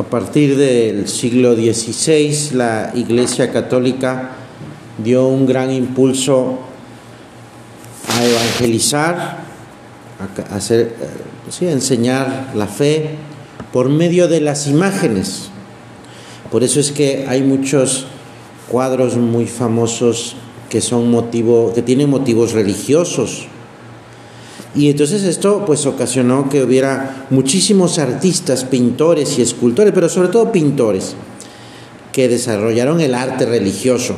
a partir del siglo XVI la Iglesia Católica dio un gran impulso a evangelizar, sí, a enseñar la fe por medio de las imágenes. Por eso es que hay muchos cuadros muy famosos que son motivo, que tienen motivos religiosos. Y entonces esto pues ocasionó que hubiera muchísimos artistas, pintores y escultores, pero sobre todo pintores, que desarrollaron el arte religioso.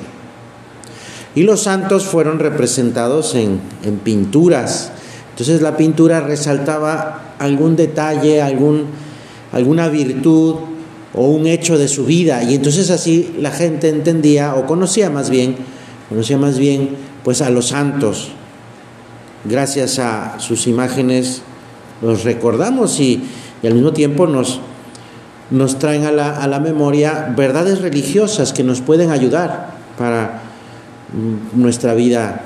Y los santos fueron representados en, en pinturas. Entonces la pintura resaltaba algún detalle, algún, alguna virtud o un hecho de su vida. Y entonces así la gente entendía o conocía más bien, conocía más bien pues a los santos. Gracias a sus imágenes los recordamos y, al mismo tiempo nos, nos traen a la, a la memoria verdades religiosas que nos pueden ayudar para nuestra vida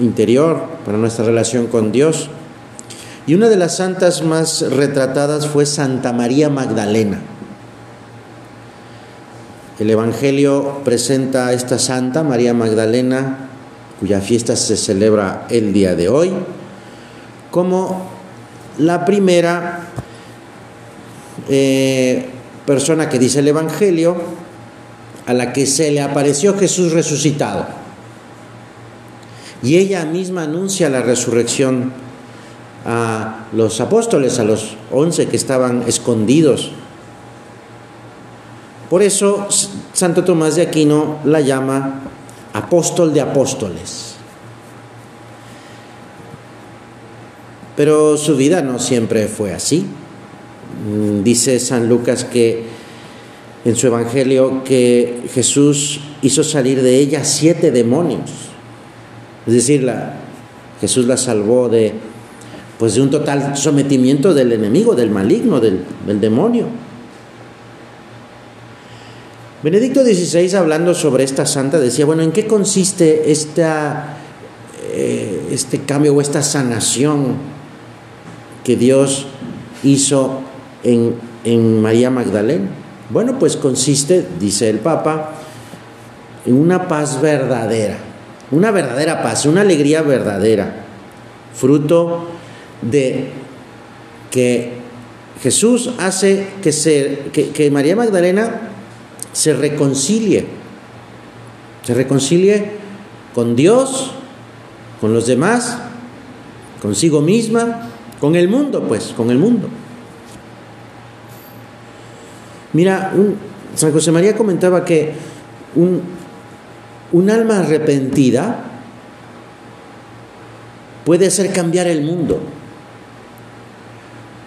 interior, para nuestra relación con Dios. Y una de las santas más retratadas fue Santa María Magdalena. El Evangelio presenta a esta santa, María Magdalena, cuya fiesta se celebra el día de hoy, como la primera eh, persona que dice el Evangelio a la que se le apareció Jesús resucitado. Y ella misma anuncia la resurrección a los apóstoles, a los once que estaban escondidos. Por eso Santo Tomás de Aquino la llama apóstol de apóstoles. Pero su vida no siempre fue así. Dice San Lucas que en su evangelio que Jesús hizo salir de ella siete demonios. Es decir, Jesús la salvó de, pues de un total sometimiento del enemigo, del maligno, del demonio. Benedicto XVI, hablando sobre esta santa, decía, bueno, ¿en qué consiste esta, eh, este cambio o esta sanación que Dios hizo en, en María Magdalena? Bueno, pues consiste, dice el Papa, en una paz verdadera una verdadera paz, una alegría verdadera, fruto de que Jesús hace que, se, que, que María Magdalena se reconcilie, se reconcilie con Dios, con los demás, consigo misma, con el mundo, pues, con el mundo. Mira, un, San José María comentaba que un, un alma arrepentida puede hacer cambiar el mundo.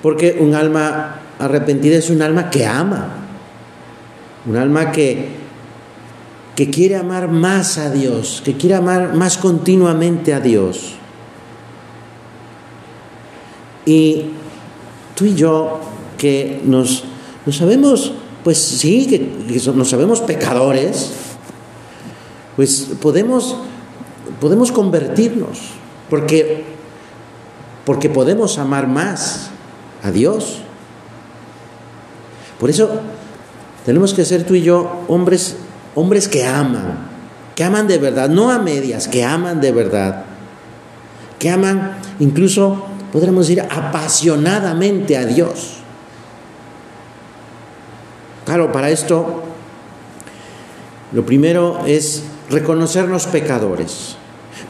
Porque un alma arrepentida es un alma que ama. Un alma que, que quiere amar más a Dios, que quiere amar más continuamente a Dios. Y tú y yo que nos, nos sabemos, pues sí, que, nos sabemos pecadores, pues podemos, podemos convertirnos, porque, porque podemos amar más a Dios. Por eso tenemos que ser tú y yo hombres, hombres que aman, que aman de verdad, no a medias, que aman de verdad, que aman incluso, podremos decir, apasionadamente a Dios. Claro, para esto, lo primero es reconocernos pecadores.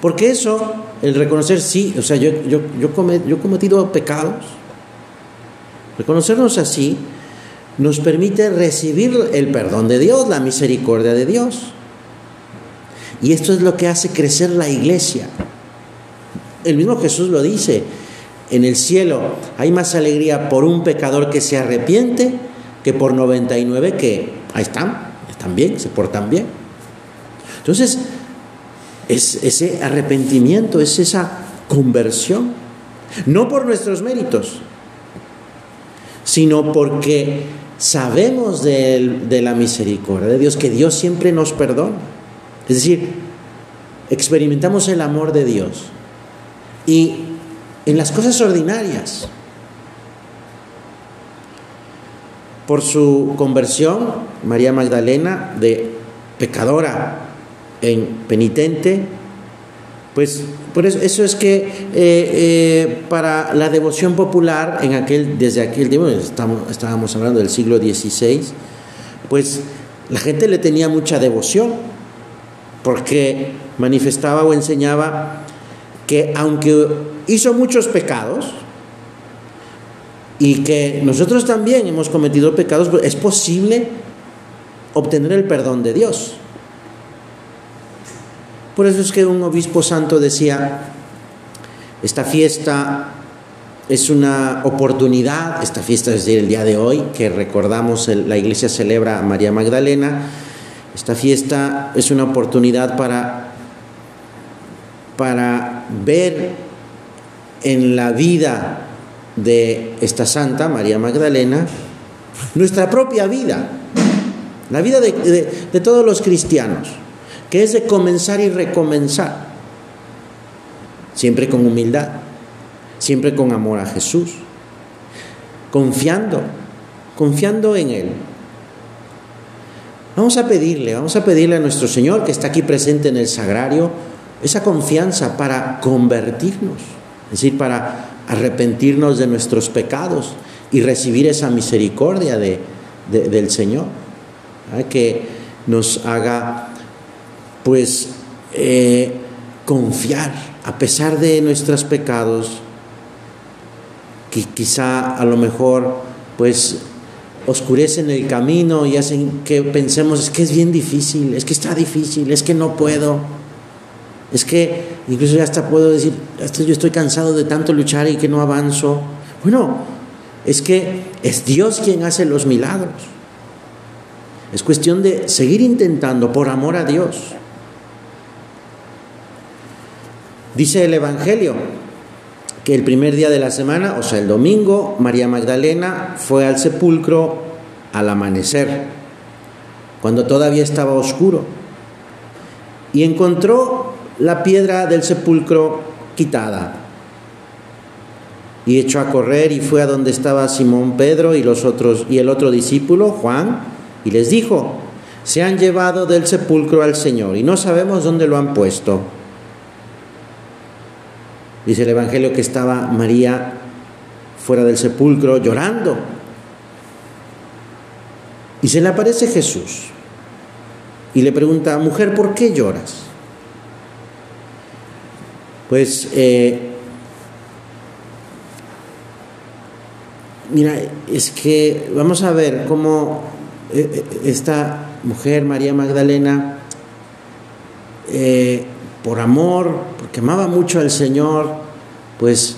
Porque eso, el reconocer sí, o sea, yo, yo, yo, yo he cometido pecados, reconocernos así nos permite recibir el perdón de Dios, la misericordia de Dios. Y esto es lo que hace crecer la iglesia. El mismo Jesús lo dice, en el cielo hay más alegría por un pecador que se arrepiente que por 99 que ahí están, están bien, se portan bien. Entonces, es ese arrepentimiento, es esa conversión, no por nuestros méritos, sino porque sabemos de, la misericordia de Dios, que Dios siempre nos perdona. Es decir, experimentamos el amor de Dios. Y en las cosas ordinarias, por su conversión, María Magdalena, de pecadora en penitente, pues por eso, eso es que eh, eh, para la devoción popular, en aquel, desde aquel tiempo, estábamos hablando del siglo XVI, pues la gente le tenía mucha devoción, porque manifestaba o enseñaba que aunque hizo muchos pecados, y que nosotros también hemos cometido pecados, pues es posible obtener el perdón de Dios. Por eso es que un obispo santo decía, esta fiesta es una oportunidad, esta fiesta es decir, el día de hoy, que recordamos, la iglesia celebra a María Magdalena, esta fiesta es una oportunidad para, para ver en la vida de esta santa, María Magdalena, nuestra propia vida, la vida de, de todos los cristianos que es de comenzar y recomenzar, siempre con humildad, siempre con amor a Jesús, confiando, confiando en Él. Vamos a pedirle, vamos a pedirle a nuestro Señor que está aquí presente en el sagrario, esa confianza para convertirnos, es decir, para arrepentirnos de nuestros pecados y recibir esa misericordia de, del Señor, que nos haga pues eh, confiar a pesar de nuestros pecados, que quizá a lo mejor pues oscurecen el camino y hacen que pensemos es que es bien difícil, es que está difícil, es que no puedo, es que incluso ya hasta puedo decir, hasta yo estoy cansado de tanto luchar y que no avanzo. Bueno, es que es Dios quien hace los milagros. Es cuestión de seguir intentando por amor a Dios. Dice el Evangelio que el primer día de la semana, o sea, el domingo, María Magdalena fue al sepulcro al amanecer, cuando todavía estaba oscuro, y encontró la piedra del sepulcro quitada. Y echó a correr y fue a donde estaba Simón Pedro y los otros y el otro discípulo, Juan, y les dijo: "Se han llevado del sepulcro al Señor y no sabemos dónde lo han puesto." Dice el Evangelio que estaba María fuera del sepulcro llorando. Y se le aparece Jesús y le pregunta, mujer, ¿por qué lloras? Pues, eh, mira, es que vamos a ver cómo eh, eh, esta mujer, María Magdalena, por amor, porque amaba mucho al Señor, pues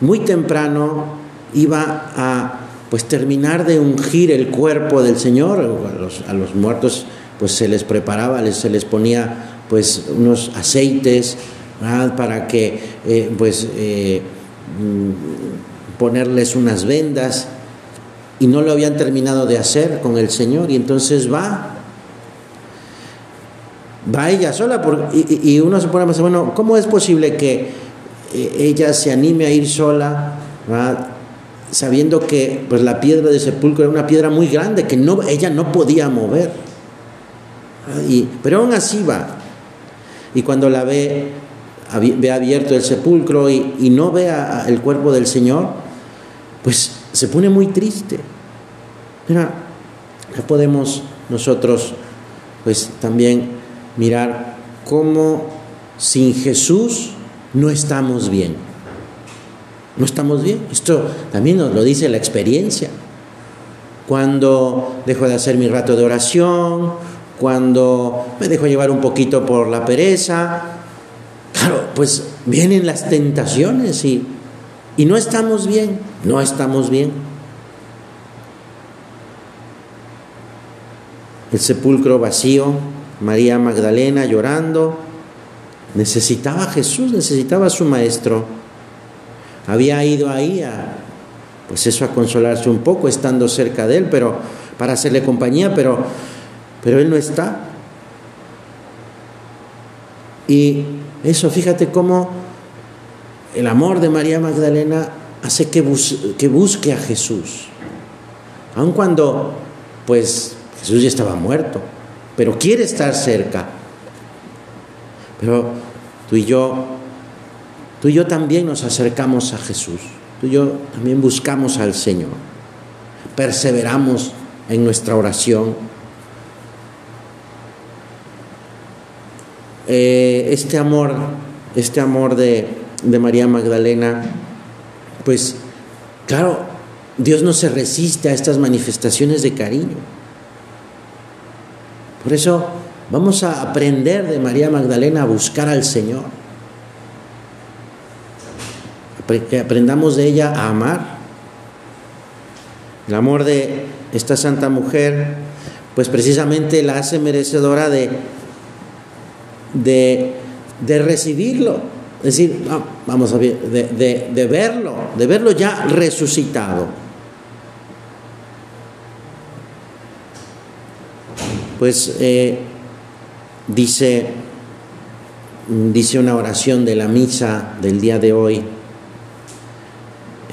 muy temprano iba a pues terminar de ungir el cuerpo del Señor, a los, muertos pues se les preparaba, se les ponía pues unos aceites para que eh, pues eh, mm, ponerles unas vendas. Y no lo habían terminado de hacer con el Señor. Y entonces va va ella sola y, uno se pone a pensar, bueno, ¿cómo es posible que eh, ella se anime a ir sola, sabiendo que pues, la piedra de sepulcro era una piedra muy grande que no, ella no podía mover? Y, pero aún así va. Y cuando la ve, ve abierto el sepulcro y, no ve el cuerpo del Señor, pues se pone muy triste. Mira, ya podemos nosotros pues también mirar cómo sin Jesús no estamos bien. No estamos bien. Esto también nos lo dice la experiencia. Cuando dejo de hacer mi rato de oración, cuando me dejo llevar un poquito por la pereza, claro, pues vienen las tentaciones y, y no estamos bien, no estamos bien. El sepulcro vacío, María Magdalena llorando, necesitaba a Jesús, necesitaba a su maestro. Había ido ahí a, pues eso, a consolarse un poco, estando cerca de él, pero para hacerle compañía, pero, pero él no está. Y eso, fíjate cómo el amor de María Magdalena hace que, que busque a Jesús. aun cuando pues Jesús ya estaba muerto, pero quiere estar cerca. Pero tú y yo, tú y yo también nos acercamos a Jesús, tú y yo también buscamos al Señor, perseveramos en nuestra oración. Eh, este amor, este amor de, de María Magdalena, pues claro, Dios no se resiste a estas manifestaciones de cariño. Por eso vamos a aprender de María Magdalena a buscar al Señor. Que aprendamos de ella a amar. El amor de esta santa mujer, pues precisamente la hace merecedora de, de, recibirlo. Es decir, vamos a ver, de verlo, de verlo ya resucitado. Pues eh, dice, dice una oración de la misa del día de hoy,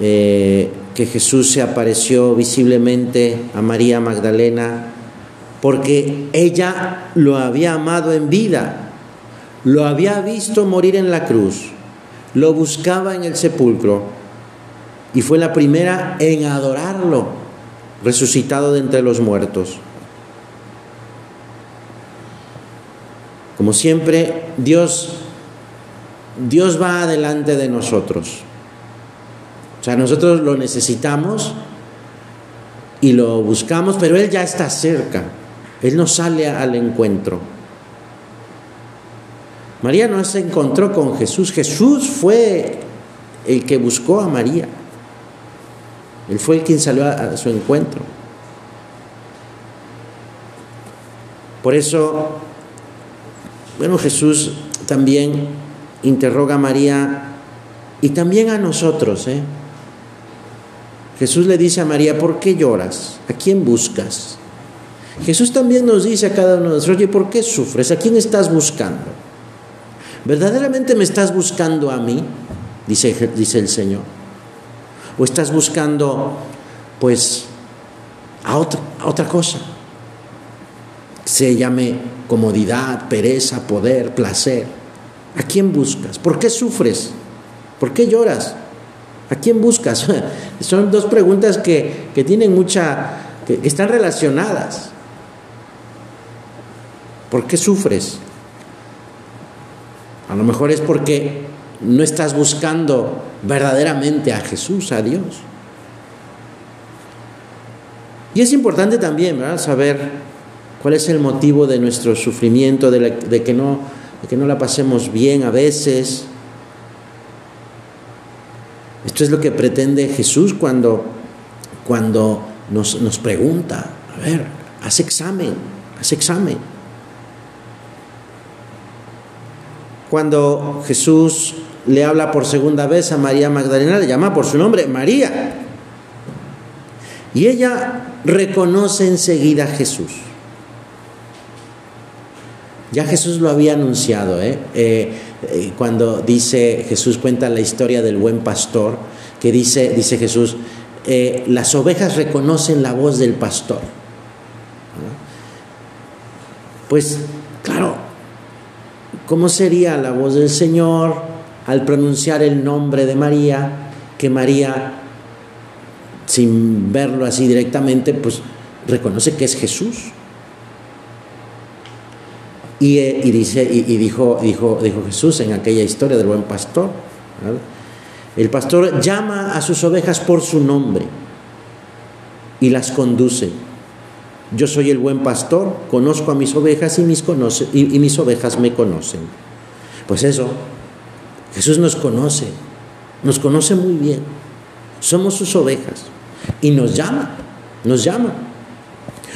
eh, que Jesús se apareció visiblemente a María Magdalena porque ella lo había amado en vida, lo había visto morir en la cruz, lo buscaba en el sepulcro y fue la primera en adorarlo, resucitado de entre los muertos. Como siempre, Dios, Dios va adelante de nosotros. O sea, nosotros lo necesitamos y lo buscamos, pero Él ya está cerca. Él no sale al encuentro. María no se encontró con Jesús. Jesús fue el que buscó a María. Él fue el quien salió a su encuentro. Por eso bueno, Jesús también interroga a María y también a nosotros. ¿eh? Jesús le dice a María, ¿por qué lloras? ¿A quién buscas? Jesús también nos dice a cada uno de nosotros, oye, ¿por qué sufres? ¿A quién estás buscando? ¿Verdaderamente me estás buscando a mí? Dice, el Señor. ¿O estás buscando, pues, a a otra cosa? Se llame comodidad, pereza, poder, placer. ¿A quién buscas? ¿Por qué sufres? ¿Por qué lloras? ¿A quién buscas? Son dos preguntas que, que tienen mucha, que están relacionadas. ¿Por qué sufres? A lo mejor es porque no estás buscando verdaderamente a Jesús, a Dios. Y es importante también saber ¿Cuál es el motivo de nuestro sufrimiento, de, que, no, que no la pasemos bien a veces? Esto es lo que pretende Jesús cuando, cuando nos, nos pregunta, a ver, haz examen, haz examen. Cuando Jesús le habla por segunda vez a María Magdalena, le llama por su nombre, María. Y ella reconoce enseguida a Jesús. Ya Jesús lo había anunciado, ¿eh? Eh, eh, cuando dice Jesús cuenta la historia del buen pastor, que dice, dice Jesús, las ovejas reconocen la voz del pastor. Pues claro, ¿cómo sería la voz del Señor al pronunciar el nombre de María? Que María, sin verlo así directamente, pues reconoce que es Jesús. Eh, y, dice, y, dijo, dijo, dijo Jesús en aquella historia del buen pastor. El pastor llama a sus ovejas por su nombre y las conduce. Yo soy el buen pastor, conozco a mis ovejas y mis, conoce, y mis ovejas me conocen. Pues eso, Jesús nos conoce, nos conoce muy bien. Somos sus ovejas y nos llama, nos llama.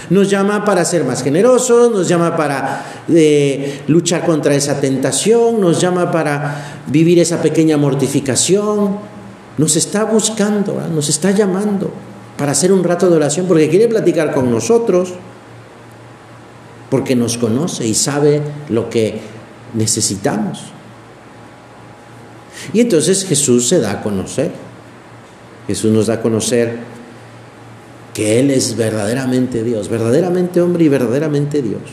Nos llama para ser más generosos, nos llama para eh, luchar contra esa tentación, nos llama para vivir esa pequeña mortificación. Nos está buscando, nos está llamando para hacer un rato de oración porque quiere platicar con nosotros, porque nos conoce y sabe lo que necesitamos. Y entonces Jesús se da a conocer. Jesús nos da a conocer que Él es verdaderamente Dios, verdaderamente hombre y verdaderamente Dios.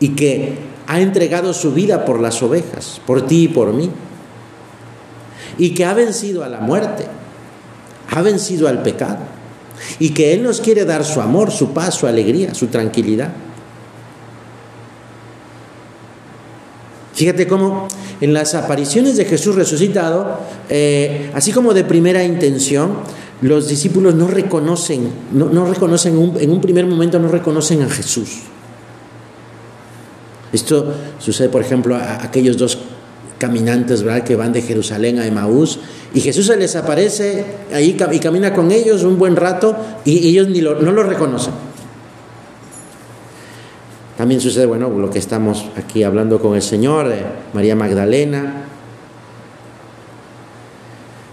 Y que ha entregado su vida por las ovejas, por ti y por mí. Y que ha vencido a la muerte, ha vencido al pecado. Y que Él nos quiere dar su amor, su paz, su alegría, su tranquilidad. Fíjate cómo en las apariciones de Jesús resucitado, eh, así como de primera intención, los discípulos no reconocen, no, reconocen, en un primer momento no reconocen a Jesús. Esto sucede, por ejemplo, a aquellos dos caminantes ¿verdad? que van de Jerusalén a Emaús y Jesús se les aparece ahí y camina con ellos un buen rato y ellos ni no lo reconocen. También sucede, bueno, lo que estamos aquí hablando con el Señor, María Magdalena.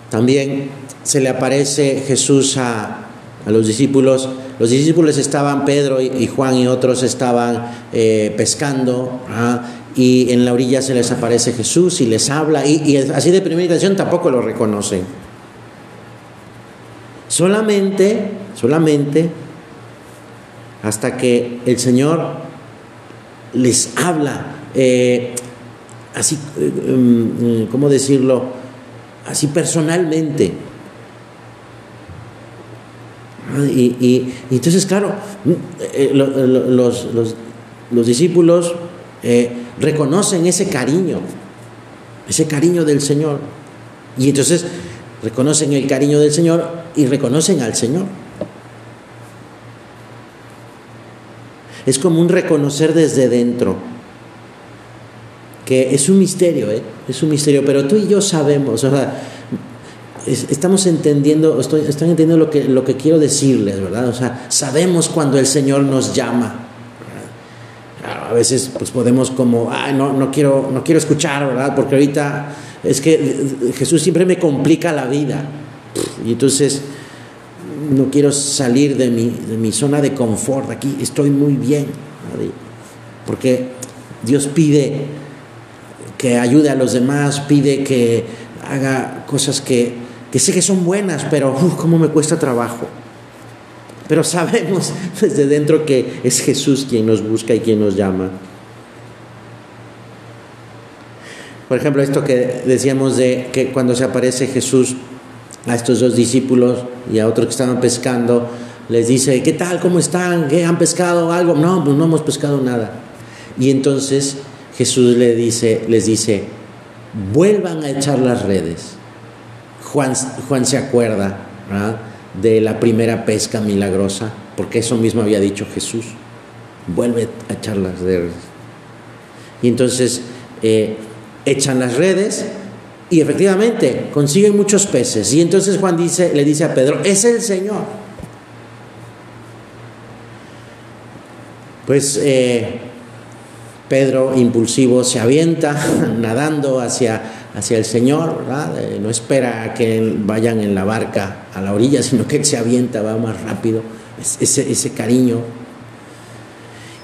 También se le aparece Jesús a, los discípulos. Los discípulos estaban, Pedro y, Juan y otros estaban eh, pescando. Y en la orilla se les aparece Jesús y les habla. Y, así de primera intención tampoco lo reconocen. Solamente, solamente hasta que el Señor les habla, eh, así, eh, mm, ¿cómo decirlo? Así personalmente. Y, entonces, claro, eh, los, los, discípulos reconocen ese cariño, ese cariño del Señor. Y entonces reconocen el cariño del Señor y reconocen al Señor. Es como un reconocer desde dentro, que es un misterio, ¿eh? es un misterio, pero tú y yo sabemos, estamos entendiendo, estoy, están entendiendo lo que, lo que quiero decirles, ¿verdad? O sea, sabemos cuando el Señor nos llama. a veces pues podemos como, ay, no, no, quiero, no quiero escuchar, ¿verdad? Porque ahorita es que Jesús siempre me complica la vida. Y entonces no quiero salir de mi, de mi zona de confort, aquí estoy muy bien, porque Dios pide que ayude a los demás, pide que haga cosas que, que sé que son buenas, pero cómo me cuesta trabajo. Pero sabemos desde dentro que es Jesús quien nos busca y quien nos llama. Por ejemplo, esto que decíamos de que cuando se aparece Jesús a estos dos discípulos y a otros que estaban pescando, les dice, ¿qué tal? ¿Cómo están? ¿Qué han pescado algo? No, pues no hemos pescado nada. Y entonces Jesús le dice, les dice, vuelvan a echar las redes. Juan, se acuerda de la primera pesca milagrosa, porque eso mismo había dicho Jesús. Vuelve a echar las redes. Y entonces eh, echan las redes y efectivamente consiguen muchos peces. Y entonces Juan dice, le dice a Pedro, es el Señor. Pues eh, Pedro, impulsivo, se avienta nadando hacia, hacia el Señor, eh, no espera que vayan en la barca a la orilla, sino que él se avienta, va más rápido. Ese, cariño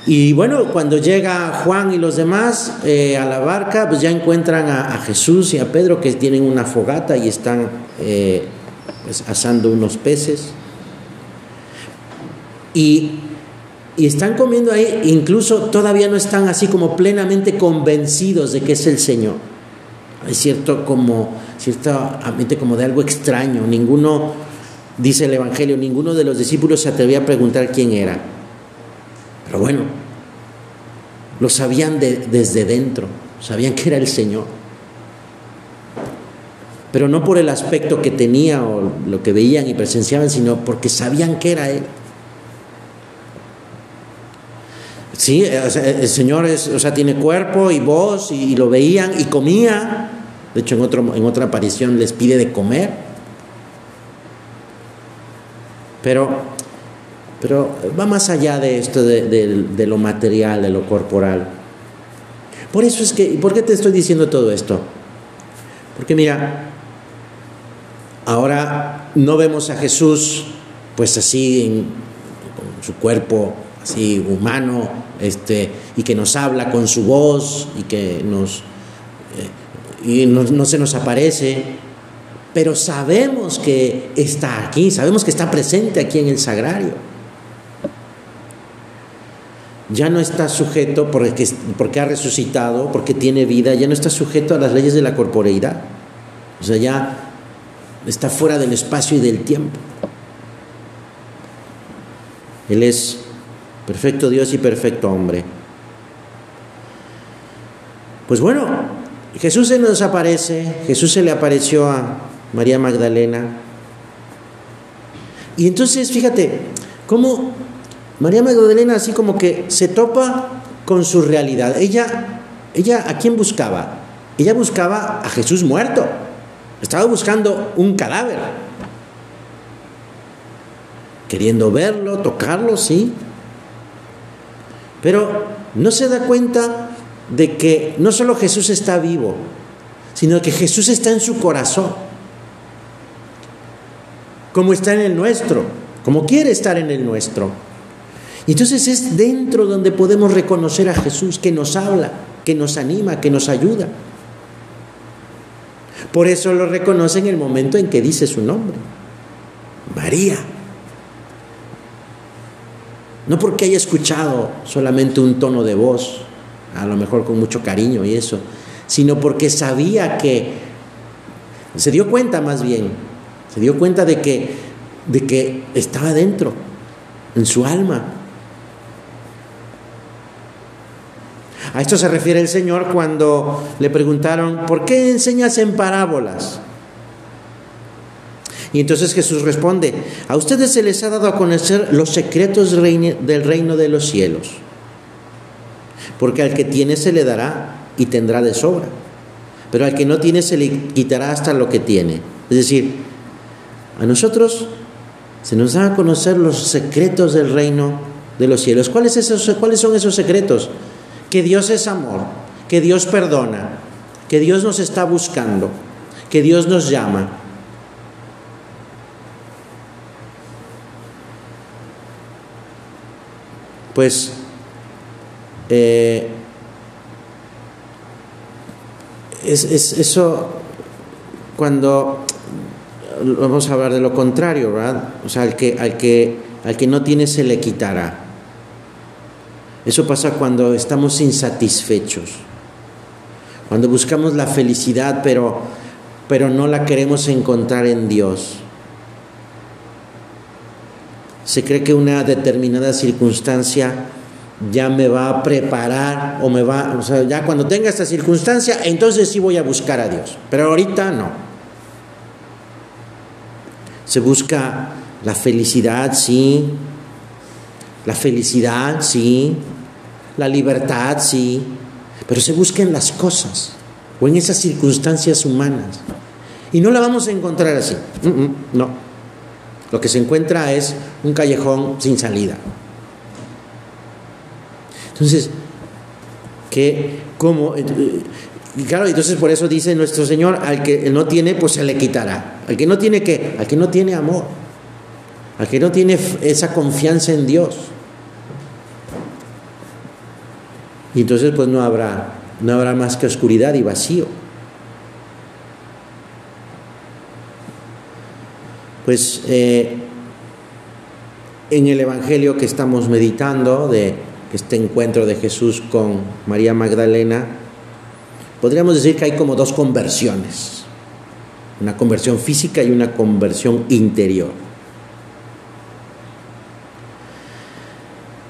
y bueno, cuando llega Juan y los demás eh, a la barca, pues ya encuentran a, Jesús y a Pedro que tienen una fogata y están eh, pues, asando unos peces. Y están comiendo ahí, incluso todavía no están así como plenamente convencidos de que es el Señor. Hay cierto como, como de algo extraño. Ninguno, dice el Evangelio, ninguno de los discípulos se atrevía a preguntar quién era. Pero bueno, lo sabían desde dentro, sabían que era el Señor. Pero no por el aspecto que tenía o lo que veían y presenciaban, sino porque sabían que era Él. Sí, el Señor es, o sea, tiene cuerpo y voz y, lo veían y comía. De hecho, en, otro, en otra aparición les pide de comer. Pero pero va más allá de esto, de, lo material, de lo corporal. Por eso es que, ¿por qué te estoy diciendo todo esto? Porque mira, ahora no vemos a Jesús pues así con su cuerpo así humano, este, y que nos habla con su voz y que nos, eh, y no, no se nos aparece, pero sabemos que está aquí, sabemos que está presente aquí en el sagrario. Ya no está sujeto porque, porque ha resucitado, porque tiene vida, ya no está sujeto a las leyes de la corporeidad. O sea, ya está fuera del espacio y del tiempo. Él es perfecto Dios y perfecto hombre. Pues bueno, Jesús se nos aparece, Jesús se le apareció a María Magdalena. Y entonces, fíjate, cómo María Magdalena así como que se topa con su realidad. Ella, ella, ¿a quién buscaba? Ella buscaba a Jesús muerto. Estaba buscando un cadáver. Queriendo verlo, tocarlo, sí. Pero no se da cuenta de que no solo Jesús está vivo, sino que Jesús está en su corazón, como está en el nuestro, como quiere estar en el nuestro. Y entonces es dentro donde podemos reconocer a Jesús que nos habla, que nos anima, que nos ayuda. Por eso lo reconoce en el momento en que dice su nombre, María. No porque haya escuchado solamente un tono de voz, a lo mejor con mucho cariño y eso, sino porque sabía que, se dio cuenta más bien, se dio cuenta de que, de que estaba dentro, en su alma. A esto se refiere el Señor cuando le preguntaron, ¿por qué enseñas en parábolas? Y entonces Jesús responde, a ustedes se les ha dado a conocer los secretos del reino de los cielos porque al que tiene se le dará y tendrá de sobra, pero al que no tiene se le quitará hasta lo que tiene. Es decir, a nosotros se nos da a conocer los secretos del reino de los cielos. ¿Cuáles, ¿Cuáles son esos secretos? Que Dios es amor, que Dios perdona, que Dios nos está buscando, que Dios nos llama. Pues eh, es, eso cuando vamos a hablar de lo contrario, ¿verdad? O sea, al que, al que, al que no tiene se le quitará. Eso pasa cuando estamos insatisfechos, cuando buscamos la felicidad, pero, pero no la queremos encontrar en Dios. Se cree que una determinada circunstancia ya me va a preparar o me va, o sea, ya cuando tenga esta circunstancia, entonces sí voy a buscar a Dios. Pero ahorita no. Se busca la felicidad, sí. La felicidad, sí. La libertad, sí. Pero se busca en las cosas o en esas circunstancias humanas. Y no la vamos a encontrar así. no. Lo que se encuentra es un callejón sin salida. Entonces, que como claro, entonces por eso dice nuestro Señor, al que no tiene, pues se le quitará. Al que no tiene qué? Al que no tiene amor. Al que no tiene esa confianza en Dios. Y entonces pues no habrá no habrá más que oscuridad y vacío. Pues eh, en el Evangelio que estamos meditando de este encuentro de Jesús con María Magdalena, podríamos decir que hay como dos conversiones, una conversión física y una conversión interior.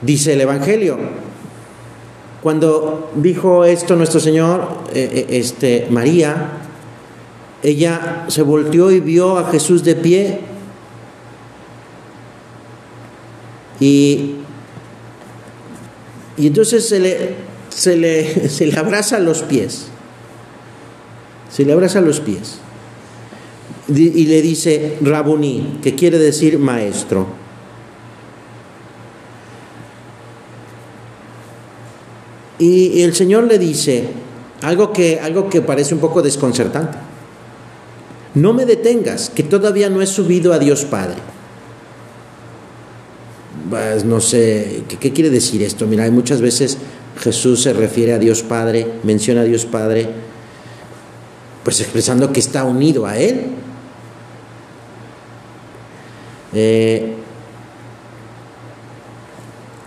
Dice el Evangelio, cuando dijo esto nuestro Señor, eh, eh, este, María, ella se volteó y vio a Jesús de pie y y entonces se le, se le, se le abraza los pies. Se le abraza los pies. Y le dice Rabuní, que quiere decir maestro. Y el Señor le dice algo que, algo que parece un poco desconcertante. No me detengas, que todavía no he subido a Dios Padre pues, no sé, ¿qué, quiere decir esto? Mira, hay muchas veces Jesús se refiere a Dios Padre, menciona a Dios Padre, pues expresando que está unido a Él, Eh,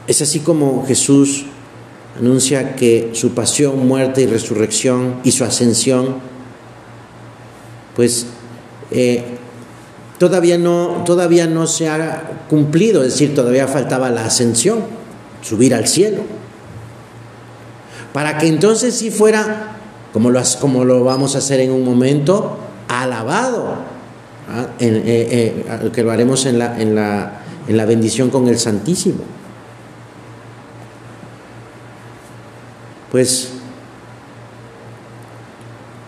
es así como Jesús anuncia que su pasión, muerte y resurrección y su ascensión, pues eh, todavía, no, todavía no se ha cumplido, es decir, todavía faltaba la ascensión, subir al cielo. Para que entonces sí fuera, como lo, como lo vamos a hacer en un momento, alabado, ¿ah? eh, eh, que lo haremos en la, en, la, en la bendición con el Santísimo. Pues,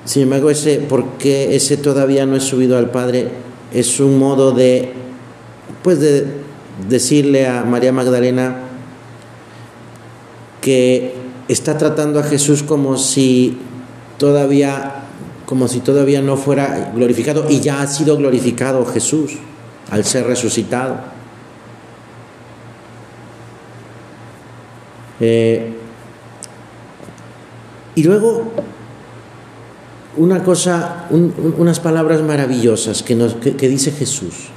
sin embargo, ese, porque ese todavía no es subido al Padre? Es un modo de, pues, de decirle a María Magdalena que está tratando a Jesús como si todavía como si todavía no fuera glorificado y ya ha sido glorificado Jesús al ser resucitado. Eh, y luego, una cosa, unas palabras maravillosas que, nos, que, dice Jesús.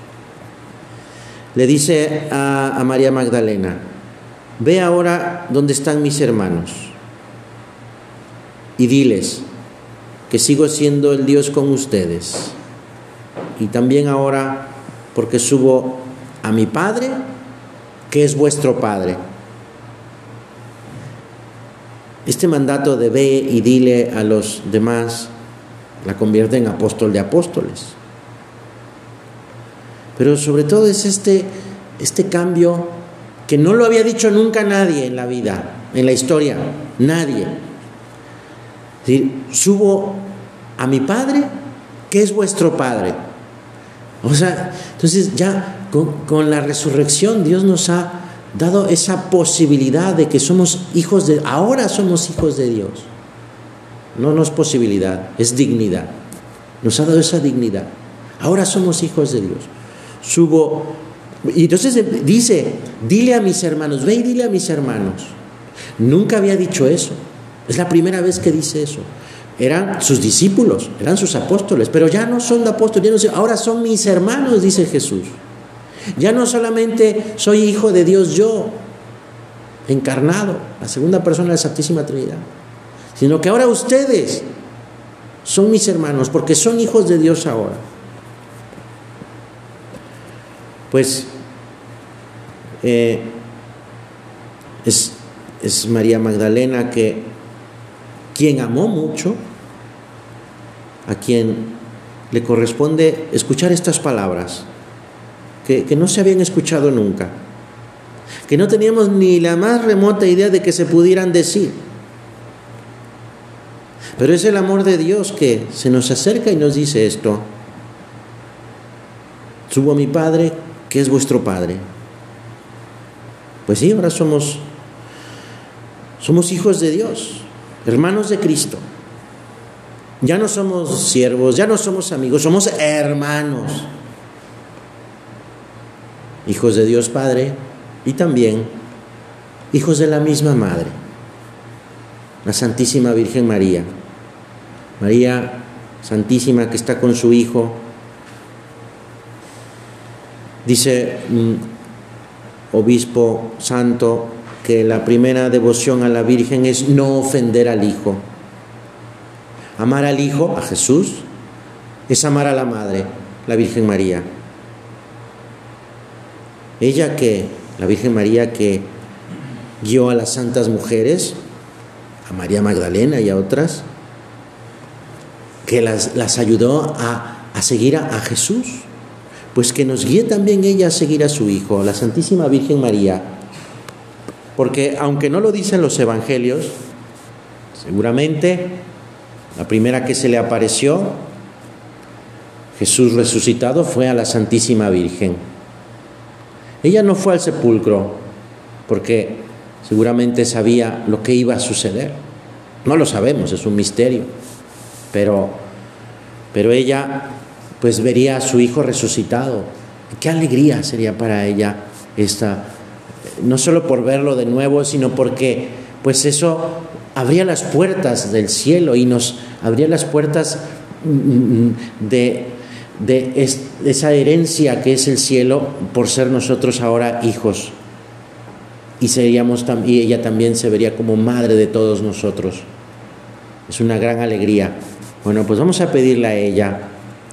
Le dice a, María Magdalena, ve ahora dónde están mis hermanos y diles que sigo siendo el Dios con ustedes. Y también ahora porque subo a mi Padre, que es vuestro Padre este mandato de ve y dile a los demás la convierte en apóstol de apóstoles. Pero sobre todo es este, este cambio que no lo había dicho nunca nadie en la vida, en la historia, nadie. Subo a mi Padre, que es vuestro Padre. O sea, entonces ya con, con la resurrección Dios nos ha dado esa posibilidad de que somos hijos de, ahora somos hijos de Dios. No, no es posibilidad, es dignidad. Nos ha dado esa dignidad. Ahora somos hijos de Dios. Subo, y entonces dice, dile a mis hermanos, ve y dile a mis hermanos. Nunca había dicho eso. Es la primera vez que dice eso. Eran sus discípulos, eran sus apóstoles, pero ya no son de apóstoles, ahora son mis hermanos, dice Jesús. Ya no solamente soy hijo de Dios yo, encarnado, la segunda persona de la Santísima Trinidad, sino que ahora ustedes son mis hermanos, porque son hijos de Dios ahora. Pues eh, es, es María Magdalena que quien amó mucho, a quien le corresponde escuchar estas palabras que, no se habían escuchado nunca, que no teníamos ni la más remota idea de que se pudieran decir. Pero es el amor de Dios que se nos acerca y nos dice esto. Subo a mi Padre, que es vuestro Padre. Pues sí, ahora somos, somos hijos de Dios, hermanos de Cristo. Ya no somos siervos, ya no somos amigos, somos hermanos hijos de Dios Padre y también hijos de la misma Madre, la Santísima Virgen María. María Santísima que está con su Hijo. Dice un obispo santo que la primera devoción a la Virgen es no ofender al Hijo. Amar al Hijo, a Jesús, es amar a la Madre, la Virgen María. Ella que, la Virgen María que guió a las santas mujeres, a María Magdalena y a otras, que las, las ayudó a, a seguir a, a, Jesús, pues que nos guíe también ella a seguir a su Hijo, la Santísima Virgen María. Porque aunque no lo dicen los evangelios, seguramente la primera que se le apareció, Jesús resucitado, fue a la Santísima Virgen. Ella no fue al sepulcro porque seguramente sabía lo que iba a suceder. No lo sabemos, es un misterio. Pero, pero ella pues vería a su hijo resucitado. Qué alegría sería para ella esta, no solo por verlo de nuevo, sino porque pues eso abría las puertas del cielo y nos abría las puertas mm, mm, de, de, esa herencia que es el cielo por ser nosotros ahora hijos. Y, seríamos, y ella también se vería como madre de todos nosotros. Es una gran alegría. Bueno, pues vamos a pedirle a ella,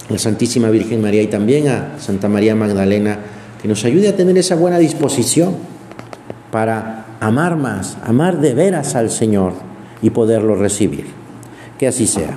a la Santísima Virgen María y también a Santa María Magdalena, que nos ayude a tener esa buena disposición para amar más, amar de veras al Señor y poderlo recibir. Que así sea.